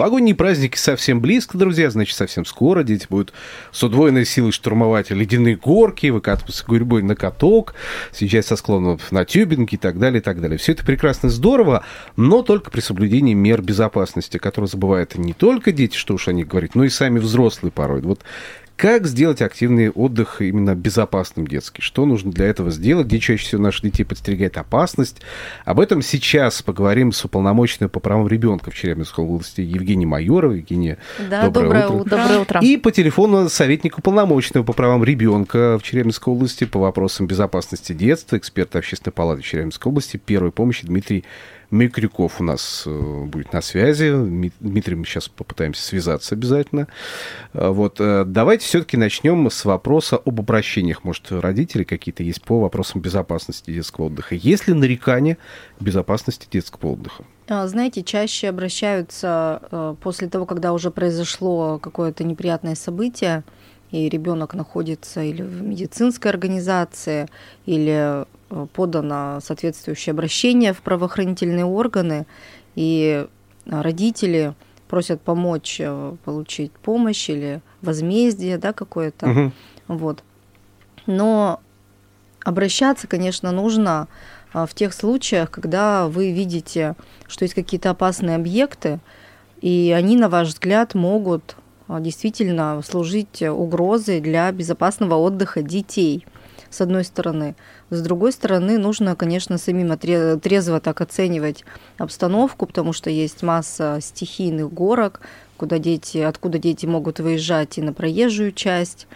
Новогодние праздники совсем близко, друзья, значит, совсем скоро дети будут с удвоенной силой штурмовать ледяные горки, выкатываться гурьбой на каток, съезжать со склонов на тюбинги и так далее, и так далее. Все это прекрасно здорово, но только при соблюдении мер безопасности, которые забывают не только дети, что уж они говорят, но и сами взрослые порой. Вот как сделать активный отдых именно безопасным детский? Что нужно для этого сделать? Где чаще всего наших детей подстерегает опасность? Об этом сейчас поговорим с уполномоченной по правам ребенка в Челябинской области Евгенией Майоровой. Евгения, Да, доброе, доброе, утро. утро. Доброе утро. И по телефону советник уполномоченного по правам ребенка в Челябинской области по вопросам безопасности детства, эксперт общественной палаты Челябинской области первой помощи Дмитрий Микрюков у нас э, будет на связи. Ми- Дмитрий, мы сейчас попытаемся связаться обязательно. Э, Вот, э, давайте все-таки начнем с вопроса об обращениях. Может, родители какие-то есть по вопросам безопасности детского отдыха? Есть ли нарекания безопасности детского отдыха? А, Знаете, чаще обращаются после того, когда уже произошло какое-то неприятное событие, и ребенок находится или в медицинской организации, или подано соответствующее обращение в правоохранительные органы, и э, родители просят помочь э, получить помощь или возмездие, да, какое-то. Мгм. Вот. Но обращаться, конечно, нужно а, в тех случаях, когда вы видите, что есть какие-то опасные объекты, и они, на ваш взгляд, могут а, действительно служить угрозой для безопасного отдыха детей, с одной стороны. С другой стороны, нужно, конечно, самим трезво так оценивать обстановку, потому что есть масса стихийных горок, куда дети, откуда дети могут выезжать и на проезжую часть,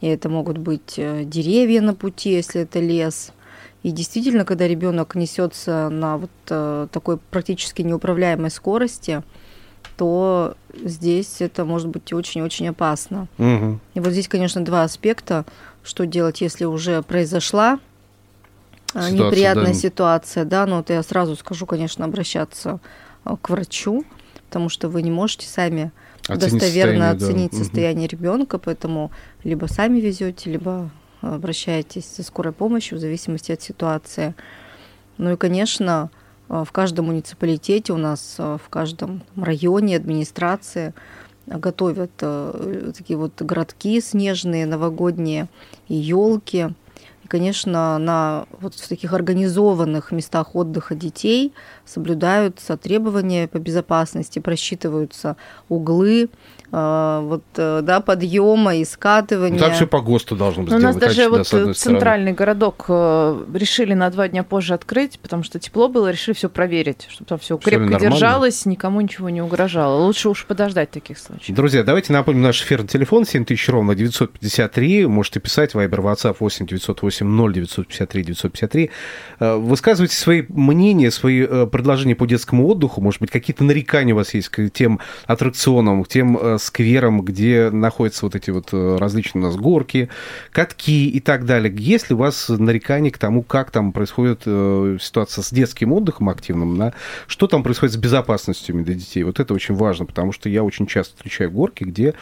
и это могут быть э, деревья на пути, если это лес. И действительно, когда ребенок несется на вот э, такой практически неуправляемой скорости, то здесь это может быть очень-очень опасно. Мгм. И вот здесь, конечно, два аспекта. Что делать, если уже произошла э, Ситуация, неприятная да. ситуация, да, но вот я сразу скажу, конечно, обращаться э, к врачу, потому что вы не можете сами Оценить достоверно состояние, да. оценить Мгм. состояние ребенка, поэтому либо сами везете, либо обращаетесь за скорой помощью в зависимости от ситуации. Ну и, конечно, в каждом муниципалитете у нас, в каждом районе администрации готовят э, такие вот городки снежные, новогодние, елки. И, конечно, на вот в таких организованных местах отдыха детей соблюдаются требования по безопасности, просчитываются углы, вот, э, да, подъема и скатывания. Ну, Там все по ГОСТу должно быть Ну, у нас даже вот одной стороны. центральный городок э, решили на два дня позже открыть, потому что тепло было, решили все проверить, чтобы там все крепко нормально? держалось, никому ничего не угрожало. Лучше уж подождать таких случаев. Друзья, давайте напомним наш эфирный телефон 7000 ровно 953. Можете писать Viber, WhatsApp 8 908 0953 953. Э, Высказывайте свои мнения, свои э, предложения по детскому отдыху. Может быть, какие-то нарекания у вас есть к тем аттракционам, к тем э, скверам, где находятся вот эти вот э, различные у нас горки, катки и так далее. Есть ли у вас нарекания к тому, как там происходит э, ситуация с детским отдыхом активным, да? что там происходит с безопасностью для детей? Вот это очень важно, потому что я очень часто встречаю горки, где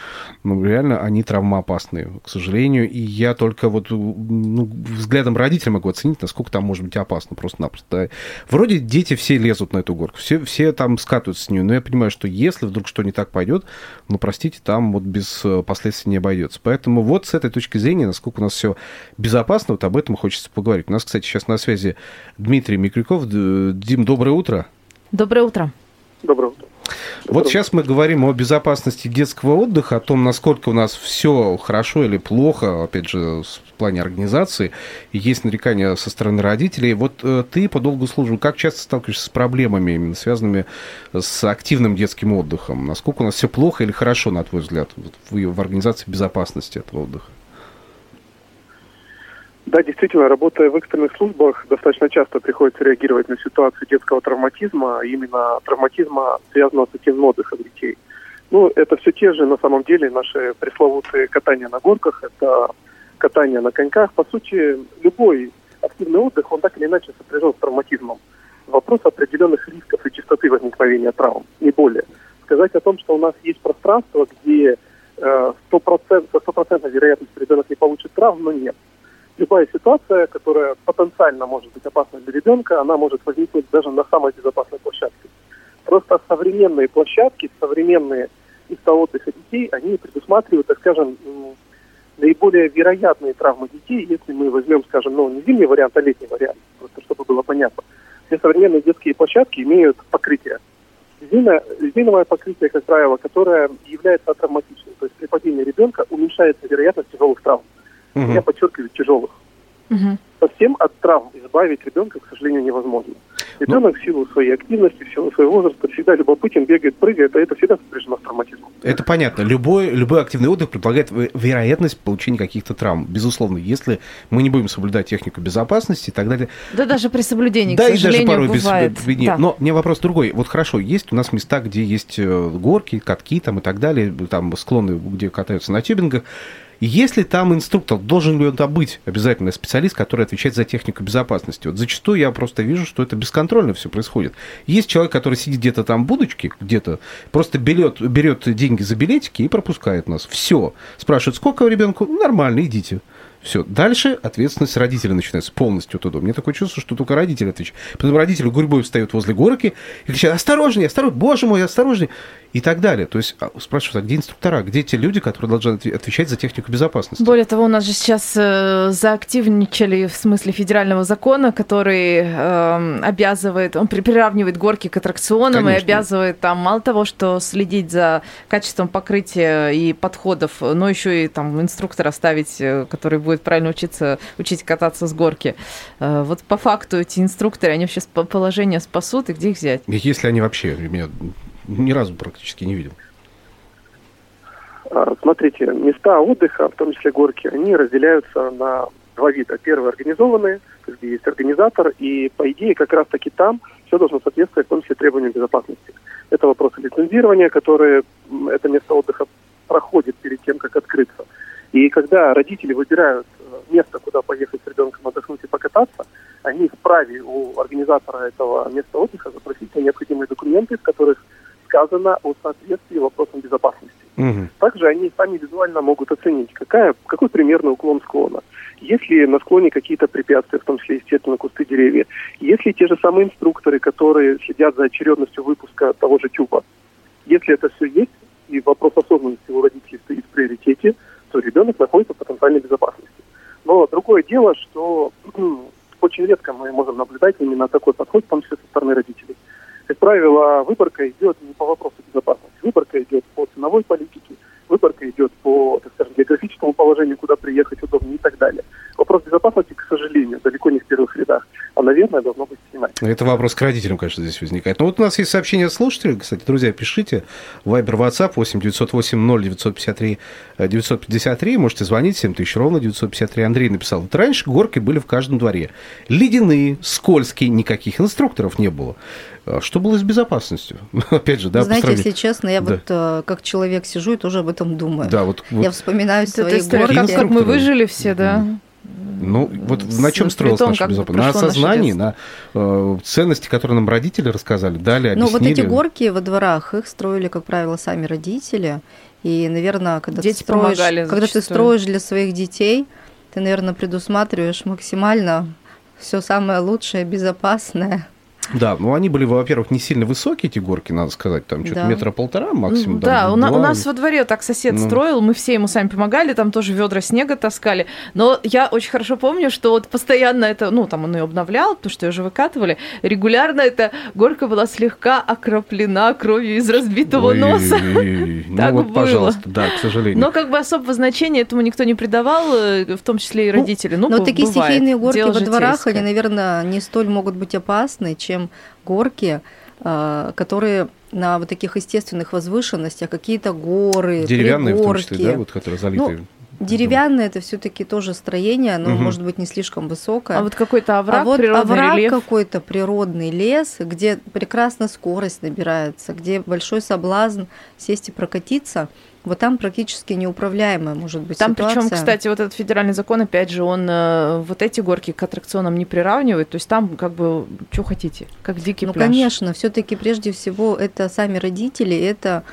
ну, реально они травмоопасные, к сожалению. И я только вот ну, взглядом родителя могу оценить, насколько там может быть опасно просто-напросто. да. Вроде дети все лезут на эту горку, все, все там скатываются с нее, но я понимаю, что если вдруг что не так пойдет, ну, простите, там вот без э, последствий не обойдется. Поэтому вот с этой точки зрения, насколько у нас все безопасно, вот об этом хочется поговорить. У нас, кстати, сейчас на связи Дмитрий Микрюков. Дим, доброе утро. Доброе утро. Доброе утро. Вот сейчас мы говорим о безопасности детского отдыха, о том, насколько у нас все хорошо или плохо, опять же, в плане организации, и есть нарекания со стороны родителей. Вот э, ты по долгу службы как часто сталкиваешься с проблемами, именно связанными с активным детским отдыхом? Насколько у нас все плохо или хорошо, на твой взгляд, в организации безопасности этого отдыха? Да, действительно, работая в экстренных службах, достаточно часто приходится реагировать на ситуацию детского травматизма, а именно травматизма, связанного с активным отдыхом детей. Ну, это все те же, на самом деле, наши пресловутые катания на горках, это катание на коньках. По сути, любой активный отдых, он так или иначе сопряжен с травматизмом. Вопрос определенных рисков и частоты возникновения травм, не более. Сказать о том, что у нас есть пространство, где э, 100%, со стопроцентной вероятностью ребенок не получит травм, но нет. Любая ситуация, которая потенциально может быть опасна для ребенка, она может возникнуть даже на самой безопасной площадке. Просто современные площадки, современные места отдыха детей, они предусматривают, так скажем, наиболее вероятные травмы детей, если мы возьмем, скажем, ну, не зимний вариант, а летний вариант, просто чтобы было понятно. Все современные детские площадки имеют покрытие. Резина- резиновое покрытие, как правило, которое является травматичным. То есть при падении ребенка уменьшается вероятность тяжелых травм. Мгм. Я подчеркиваю, тяжелых. Мгм. Совсем от травм избавить ребенка, к сожалению, невозможно. Ребенок в силу своей активности, в силу своего возраста всегда любопытен, бегает, прыгает, а это всегда сопряжено с травматизмом. Это понятно. Любой, любой активный отдых предполагает ве- вероятность получения каких-то травм. Безусловно, если мы не будем соблюдать технику безопасности и так далее. Да даже при соблюдении, да, к и даже сожалению, порой без, бывает. без- не- Да. Но мне вопрос другой. Вот хорошо, есть у нас места, где есть э, горки, катки там и так далее, там склоны, где катаются на тюбингах. Если там инструктор, должен ли он там быть обязательно специалист, который отвечает за технику безопасности? Вот зачастую я просто вижу, что это бесконтрольно все происходит. Есть человек, который сидит где-то там в будочке, где-то, просто берет, берет деньги за билетики и пропускает нас. Все. Спрашивает, сколько ребенку? Ну, Нормально, идите. Все. Дальше ответственность родителя начинается полностью туда. Мне такое чувство, что только родители отвечают. Потом родители гурьбой встают возле горки и кричат, осторожнее, осторожнее, боже мой, осторожнее. И так далее. То есть а, спрашивают, а где инструктора, где те люди, которые должны отве- отвечать за технику безопасности? Более того, у нас же сейчас э, заактивничали в смысле федерального закона, который э, обязывает, он при- приравнивает горки к аттракционам и Конечно. обязывает там мало того, что следить за качеством покрытия и подходов, но еще и там инструктора ставить, э, который будет правильно учиться, учить кататься с горки. Э, вот по факту эти инструкторы, они вообще сп- положение спасут, и где их взять? Если они вообще, я ни разу практически не видел. А, Смотрите, места отдыха, в том числе горки, они разделяются на два вида. Первый организованные, где есть организатор, и по идее как раз-таки там все должно соответствовать в том числе требованиям безопасности. Это вопросы лицензирования, которые это место отдыха проходит перед тем, как открыться. И когда родители выбирают э, место, куда поехать с ребенком отдохнуть и покататься, они вправе у организатора этого места отдыха запросить необходимые документы, в которых сказано о соответствии вопросам безопасности. Мгм. Также они сами визуально могут оценить, какая, какой примерный уклон склона. Есть ли на склоне какие-то препятствия, в том числе, естественно, кусты, деревья. Есть ли те же самые инструкторы, которые следят за очередностью выпуска того же тюба. Если это все есть, и вопрос осознанности у родителей стоит в приоритете, то ребенок находится в потенциальной безопасности. Но другое дело, что очень редко мы можем наблюдать именно такой подход, в том числе со стороны родителей. Как правило, выборка идет не по вопросу безопасности. Выборка идет по ценовой политике, выборка идет по, так скажем, географическому положению, куда приехать удобнее и так далее. Вопрос безопасности, к сожалению, далеко не в первых рядах, а, наверное, должно быть иначе. Это вопрос к родителям, конечно, здесь возникает. Но вот у нас есть сообщение от слушателей. Кстати, друзья, пишите. Вайбер, WhatsApp 8 908 0 953 э, 953. Можете звонить 7 тысяч ровно 953. Андрей написал. Вот раньше горки были в каждом дворе. Ледяные, скользкие, никаких инструкторов не было. А Что было с безопасностью? Опять же, да, Знаете, если честно, я Да. вот э, как человек сижу и тоже об этом думаю. Да, вот, вот, Я вспоминаю Вот свои горки. как, как мы выжили все, да? ну, вот С- на чем строилась том, наша безопасность? На осознании, на э, ценности, которые нам родители рассказали, дали, объяснили. Ну, вот эти горки во дворах, их строили, как правило, сами родители. И, наверное, когда, Дети ты, строишь, когда ты строишь для своих детей, ты, наверное, предусматриваешь максимально все самое лучшее, безопасное. Да, ну они были, во-первых, не сильно высокие, эти горки, надо сказать, там что-то Да. метра полтора максимум. Там, да, у, на- у два. нас во дворе так сосед Ну. строил, мы все ему сами помогали, там тоже ведра снега таскали. Но я очень хорошо помню, что вот постоянно это, ну, там он ее обновлял, потому что ее уже выкатывали. Регулярно эта горка была слегка окроплена кровью из разбитого Ой, носа. Ну Так вот, было. пожалуйста, да, к сожалению. Но как бы особого значения этому никто не придавал, э, в том числе и Ну, родители. Ну, такие стихийные горки во дворах, они, наверное, не столь могут быть опасны, чем горки, а, которые на вот таких естественных возвышенностях, какие-то горы, Деревянные, в том числе, пригорки. да, вот которые залитые. Деревянное это все-таки тоже строение, оно Мгм. может быть не слишком высокое. А вот какой-то овраг, а вот природный овраг рельеф. какой-то, природный лес, где прекрасно скорость набирается, где большой соблазн сесть и прокатиться, вот там практически неуправляемая может быть Там ситуация. причем, кстати, вот этот федеральный закон, опять же, он э, вот эти горки к аттракционам не приравнивает. То есть там как бы что хотите, как дикий Ну, пляж. конечно, все-таки прежде всего это сами родители, это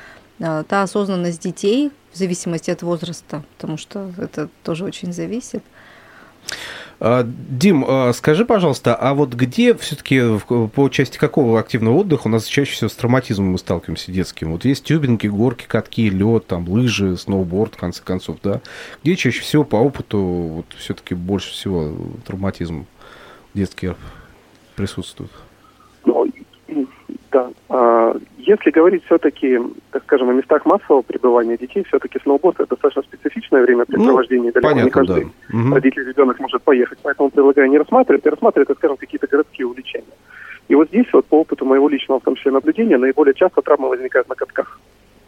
а, та осознанность детей в зависимости от возраста, потому что это тоже очень зависит. А, Дим, а, скажи, пожалуйста, а вот где все-таки по части какого активного отдыха у нас чаще всего с травматизмом мы сталкиваемся детским? Вот есть тюбинги, горки, катки, лед, там лыжи, сноуборд, в конце концов, да? Где чаще всего по опыту вот все-таки больше всего травматизм детский присутствует? Ну, да. А, Если говорить все-таки, так скажем, о местах массового пребывания детей, все-таки сноуборд это достаточно специфичное времяпрепровождение. Далеко не Ну, Понятно, каждый да. Мгм. родитель ребенок может поехать. Поэтому предлагаю не рассматривать, а рассматривать, скажем, какие-то городские увлечения. И вот здесь, вот по опыту моего личного, в том числе наблюдения, наиболее часто травмы возникают на катках.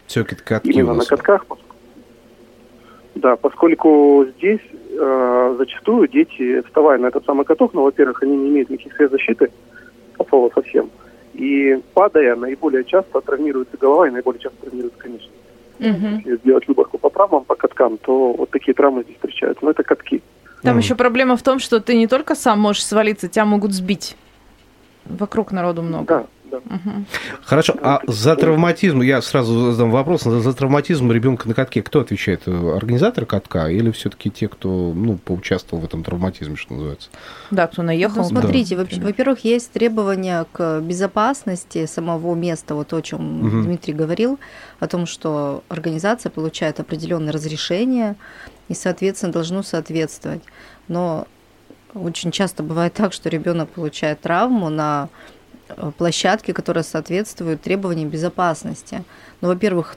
Все-таки катки Именно на катках. Да, поскольку здесь э, зачастую дети, вставая на этот самый каток, ну, во-первых, они не имеют никаких средств защиты, от слова совсем, и падая, наиболее часто травмируется голова и наиболее часто травмируется конечность. Мгм. Если сделать выборку по травмам, по каткам, то вот такие травмы здесь встречаются. Но это катки. Там Мгм. еще проблема в том, что ты не только сам можешь свалиться, тебя могут сбить. Вокруг народу много. Да, да. Хорошо, а за травматизм, я сразу задам вопрос, за, травматизм ребенка на катке кто отвечает? Организатор катка или все-таки те, кто ну, поучаствовал в этом травматизме, что называется? Да, кто наехал. Ну, смотрите, да, во-первых, есть требования к безопасности самого места, вот то, о чем Мгм. Дмитрий говорил, о том, что организация получает определенное разрешение и, соответственно, должно соответствовать. Но очень часто бывает так, что ребенок получает травму на э, площадке, которая соответствует требованиям безопасности. Ну, во-первых,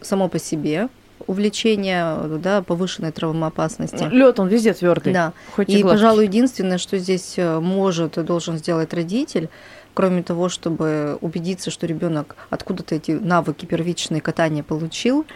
само по себе увлечение да, повышенной травмоопасности. Лед, он везде твердый. Да. Хоть И, гладкий. пожалуй, единственное, что здесь э, может и должен сделать родитель, кроме того, чтобы убедиться, что ребенок откуда-то эти навыки первичные катания получил,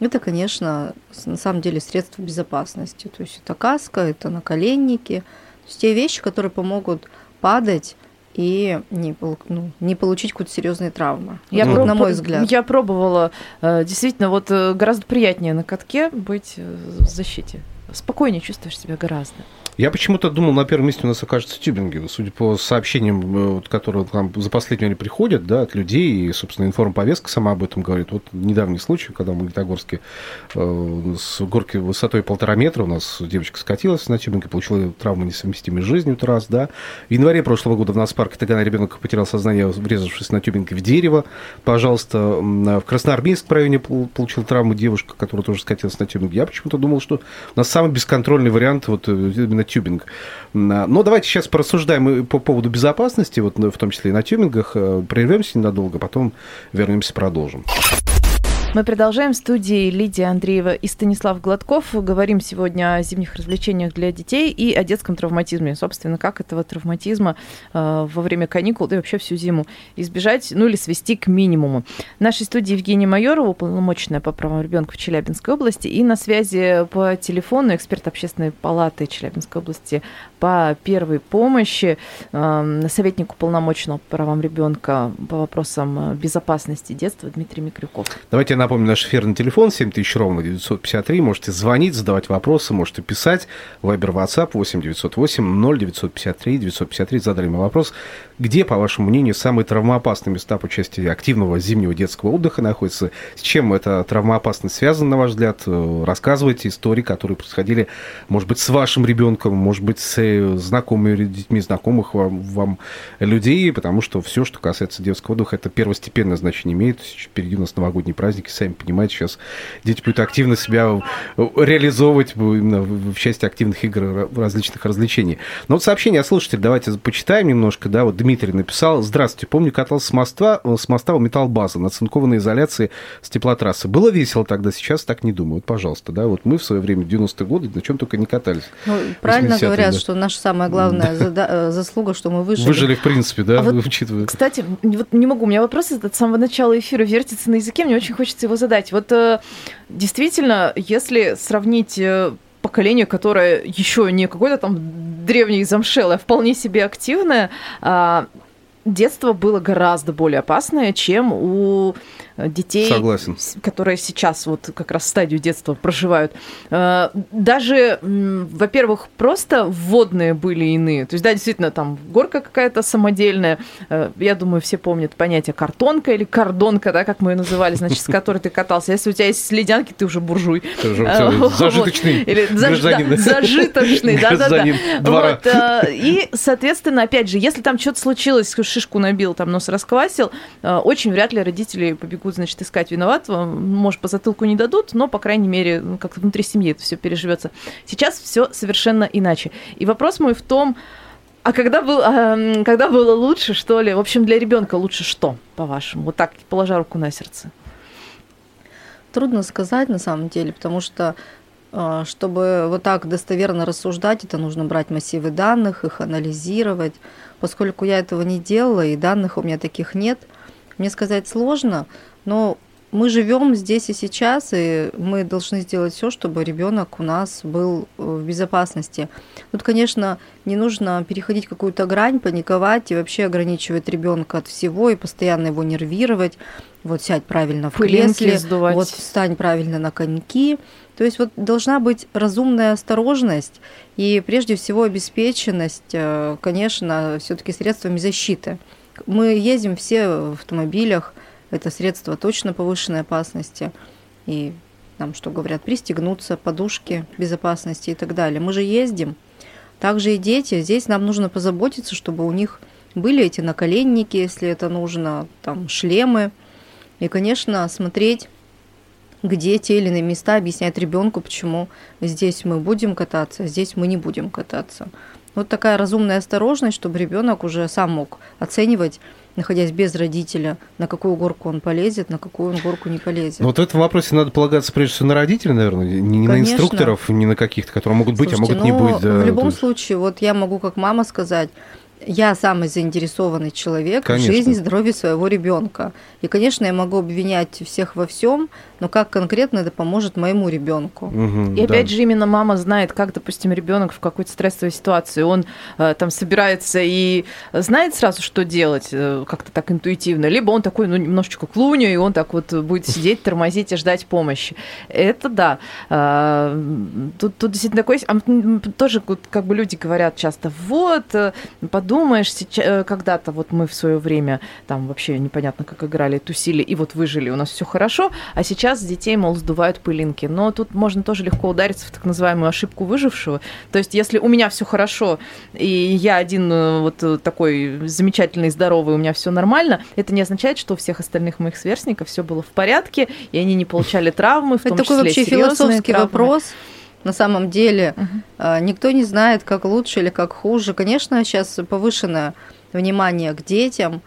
это, конечно, на самом деле средства безопасности. То есть это каска, это наколенники, то есть те вещи, которые помогут падать и не, ну, не получить какую-то серьезные травмы. Я Вот проб- на мой взгляд. Я пробовала. э, Действительно, вот э, гораздо приятнее на катке быть э, в защите. Спокойнее чувствуешь себя гораздо. Я почему-то думал, на первом месте у нас окажется тюбинги. Судя по сообщениям, э, вот, которые там за последнее время приходят, да, от людей, и, собственно, информповестка сама об этом говорит. Вот недавний случай, когда в Магнитогорске э, с горки высотой полтора метра у нас девочка скатилась на тюбинге, получила травму несовместимой с жизнью, это раз, да. В январе прошлого года в нас парке Тагана ребенок потерял сознание, врезавшись на тюбинге в дерево. Пожалуйста, м, в Красноармейском районе пол- получила травму девушка, которая тоже скатилась на тюбинге. Я почему-то думал, что у нас самый бесконтрольный вариант вот э, именно тюбинг. Но давайте сейчас порассуждаем по поводу безопасности, вот в том числе и на тюбингах. Э, Прервемся ненадолго, потом вернемся, продолжим. Мы продолжаем в студии Лидия Андреева и Станислав Гладков. Говорим сегодня о зимних развлечениях для детей и о детском травматизме. Собственно, как этого травматизма э, во время каникул, и вообще всю зиму избежать, ну или свести к минимуму. В нашей студии Евгения Майорова, уполномоченная по правам ребенка в Челябинской области, и на связи по телефону эксперт общественной палаты Челябинской области по первой помощи, э, советник уполномоченного по правам ребенка по вопросам э, безопасности детства Дмитрий Микрюков. Давайте напомню наш эфирный телефон 7000 ровно 953. Можете звонить, задавать вопросы, можете писать. Вайбер, WhatsApp 8 908 0953 953. Задали мне вопрос. Где, по вашему мнению, самые травмоопасные места по части активного зимнего детского отдыха находятся? С чем эта травмоопасность связана, на ваш взгляд? Э, Рассказывайте истории, которые происходили, может быть, с вашим ребенком, может быть, с э, знакомыми детьми, знакомых вам, вам людей, потому что все, что касается детского отдыха, это первостепенное значение имеет. Впереди у нас новогодние праздники, сами понимаете, сейчас дети будут активно себя э, реализовывать именно в части активных игр, ра- различных развлечений. Но вот сообщение от слушателей давайте почитаем немножко. Да, вот Дмитрий написал. Здравствуйте, помню, катался с моста, э, с моста у металлбазы на цинкованной изоляции с теплотрассы. Было весело тогда, сейчас так не думаю. Вот, пожалуйста, да, вот мы в свое время, в 90-е годы, на чем только не катались. Ну, правильно 80-е, говорят, да. что наша самая главная зада- э, заслуга, что мы выжили. Выжили, в принципе, да, А вот, учитывая. Кстати, вот не могу, у меня вопрос от самого начала эфира вертится на языке, мне очень хочется его задать. Вот э, действительно, если сравнить поколение, которое еще не какое-то там древнее замшелое, а вполне себе активное, а, детство было гораздо более опасное, чем у детей, Согласен. которые сейчас вот как раз стадию детства проживают. Э, даже, во-первых, просто вводные были иные. То есть, да, действительно, там горка какая-то самодельная. Э, я думаю, все помнят понятие картонка или кордонка, да, как мы ее называли, значит, с которой ты катался. Если у тебя есть ледянки, ты уже буржуй. Ты уже Э, зажиточный Или заж- да, зажиточный, да-да-да. Вот, э, и, соответственно, опять же, если там что-то случилось, шишку набил, там нос расквасил, э, очень вряд ли родители побегут, значит, искать виноватого. Может, по затылку не дадут, но, по крайней мере, ну, как-то внутри семьи это все переживется. Сейчас все совершенно иначе. И вопрос мой в том, а когда, был, а, когда было лучше, что ли? В общем, для ребенка лучше что, по-вашему? Вот так, положа руку на сердце. Трудно сказать на самом деле, потому что э, чтобы вот так достоверно рассуждать, это нужно брать массивы данных, их анализировать. Поскольку я этого не делала, и данных у меня таких нет, мне сказать сложно, но мы живем здесь и сейчас, и мы должны сделать все, чтобы ребенок у нас был э, в безопасности. Тут, конечно, не нужно переходить какую-то грань, паниковать и вообще ограничивать ребенка от всего и постоянно его нервировать. Вот сядь правильно в Пылинки кресле, сдувать. вот встань правильно на коньки. То есть вот должна быть разумная осторожность и прежде всего обеспеченность, э, конечно, все-таки средствами защиты. Мы ездим все в автомобилях, это средство точно повышенной опасности. И нам что говорят, пристегнуться, подушки безопасности и так далее. Мы же ездим. Также и дети. Здесь нам нужно позаботиться, чтобы у них были эти наколенники, если это нужно, там шлемы. И, конечно, смотреть, где те или иные места, объяснять ребенку, почему здесь мы будем кататься, а здесь мы не будем кататься. Вот такая разумная осторожность, чтобы ребенок уже сам мог оценивать, находясь без родителя, на какую горку он полезет, на какую он горку не полезет. Но вот в этом вопросе надо полагаться прежде всего на родителей, наверное, не на Конечно. инструкторов, не на каких-то, которые могут быть, Слушайте, а могут не ну, быть. да, в любом есть- случае, вот я могу как мама сказать, я самый заинтересованный человек Конечно. в жизни здоровье своего ребенка. И, конечно, я могу обвинять всех во всем, но как конкретно это поможет моему ребенку? Мгм, И да. опять же, именно мама знает, как, допустим, ребенок в какой-то стрессовой ситуации. Он э, там собирается и знает сразу, что делать, э, как-то так интуитивно. Либо он такой, ну, немножечко клуня, и он так вот будет сидеть, тормозить и ждать помощи. Это да. А, Тут, тут действительно такой... а, Тоже вот как бы люди говорят часто, вот, э, подумаешь, сейчас, э, когда-то вот мы в свое время там вообще непонятно как играли, тусили, и вот выжили, у нас все хорошо, а сейчас с детей, мол, сдувают пылинки. Но тут можно тоже легко удариться в так называемую ошибку выжившего. То есть, если у меня все хорошо, и я один э, вот э, такой замечательный, здоровый, у меня все нормально, это не означает, что у всех остальных моих сверстников все было в порядке, и они не получали травмы, в Это том такой числе вообще философский травмы. вопрос. На самом деле. А, никто не знает, как лучше или как хуже. Конечно, сейчас повышенное внимание к детям,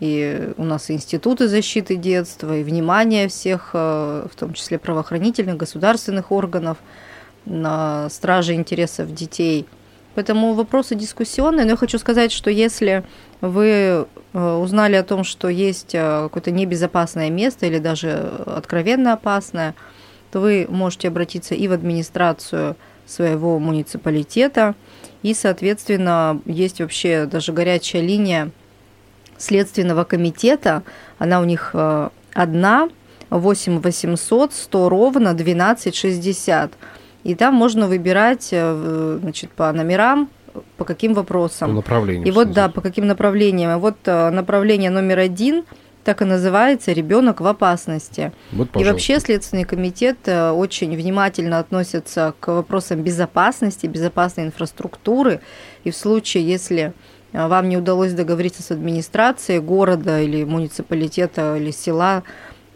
и у нас и институты защиты детства, и внимание всех, э, в том числе правоохранительных, государственных органов, на страже интересов детей. Поэтому вопросы дискуссионные, но я хочу сказать, что если вы э, узнали о том, что есть э, какое-то небезопасное место или даже откровенно опасное, то вы можете обратиться и в администрацию своего муниципалитета, и, соответственно, есть вообще даже горячая линия Следственного комитета, она у них э, одна, 8 800 100 ровно 12 60. И там можно выбирать э, значит, по номерам, по каким По вопросам. направлению. И вот, да, по каким направлениям. И вот э, направление номер один так и называется «Ребенок в опасности». Вот, И вообще Следственный комитет очень внимательно относится к вопросам безопасности, безопасной инфраструктуры. И в случае, если вам не удалось договориться с администрацией города или муниципалитета или села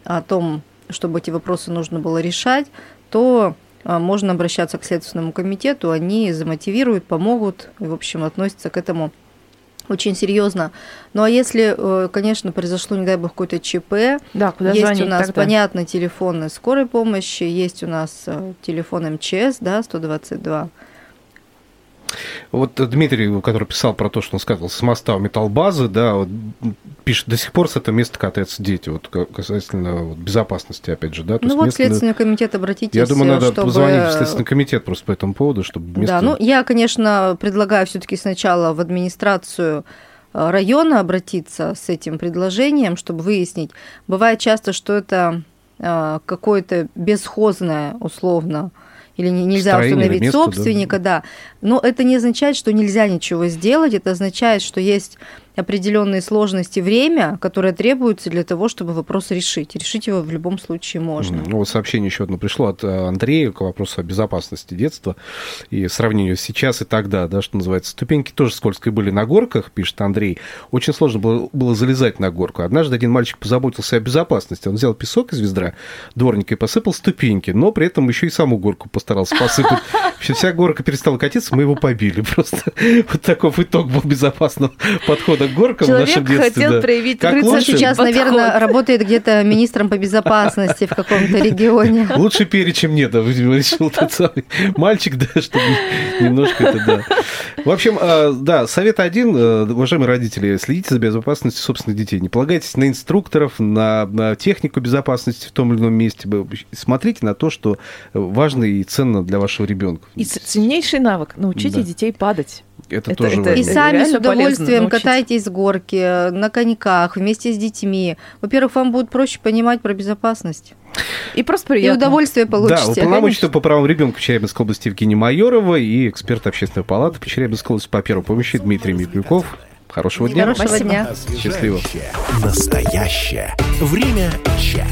о том, чтобы эти вопросы нужно было решать, то э, можно обращаться к Следственному комитету, они замотивируют, помогут и, в общем, относятся к этому очень серьезно. Ну а если, э, конечно, произошло, не дай бог, какое-то ЧП, Да, куда есть у нас, тогда? понятно, телефоны скорой помощи, есть у нас э, телефон МЧС, да, 122. Вот Дмитрий, который писал про то, что он сказал, с моста у металлбазы, да, вот, пишет, до сих пор с этого места катаются дети, вот касательно вот, безопасности, опять же, да. То ну вот местные... Следственный комитет, обратитесь, Я думаю, надо чтобы... позвонить в Следственный комитет просто по этому поводу, чтобы... Место... Да, ну я, конечно, предлагаю все таки сначала в администрацию э, района обратиться с этим предложением, чтобы выяснить. Бывает часто, что это э, какое-то бесхозное, условно, или нельзя Строение, установить место, собственника, да. да. Но это не означает, что нельзя ничего сделать, это означает, что есть определенные сложности время, которое требуется для того, чтобы вопрос решить. Решить его в любом случае можно. Ну, вот сообщение еще одно пришло от э, Андрея к вопросу о безопасности детства и сравнению сейчас и тогда, да, что называется. Ступеньки тоже скользкие были на горках, пишет Андрей. Очень сложно было, было залезать на горку. Однажды один мальчик позаботился о безопасности. Он взял песок из ведра дворника и посыпал ступеньки, но при этом еще и саму горку постарался посыпать. Вся горка перестала катиться, мы его побили просто. Вот такой итог был безопасного подхода к горкам Человек в нашем детстве. хотел да. проявить как лучше? сейчас, подход. наверное, работает где-то министром по безопасности в каком-то регионе. Лучше пере, чем нет, решил тот самый мальчик, да, чтобы немножко это, да. В общем, а, да, совет один, э, уважаемые родители, следите за безопасностью собственных детей. Не полагайтесь на инструкторов, на, на технику безопасности в том или ином месте. Смотрите на то, что важно и ценно для вашего ребенка. И ценнейший навык – научите да. детей падать. Это, это тоже это, важно. И сами с удовольствием катайтесь с горки, на коньках, вместе с детьми. Во-первых, вам будет проще понимать про безопасность. И просто приятно. И удовольствие получите. Да, уполномоченный по правам ребенка в Челябинской области Евгения Майорова и эксперт общественной палаты по Челябинской области по первой помощи Дмитрий Миклюков. Хорошего дня. Хорошего дня. Счастливо. Настоящее. Время чат.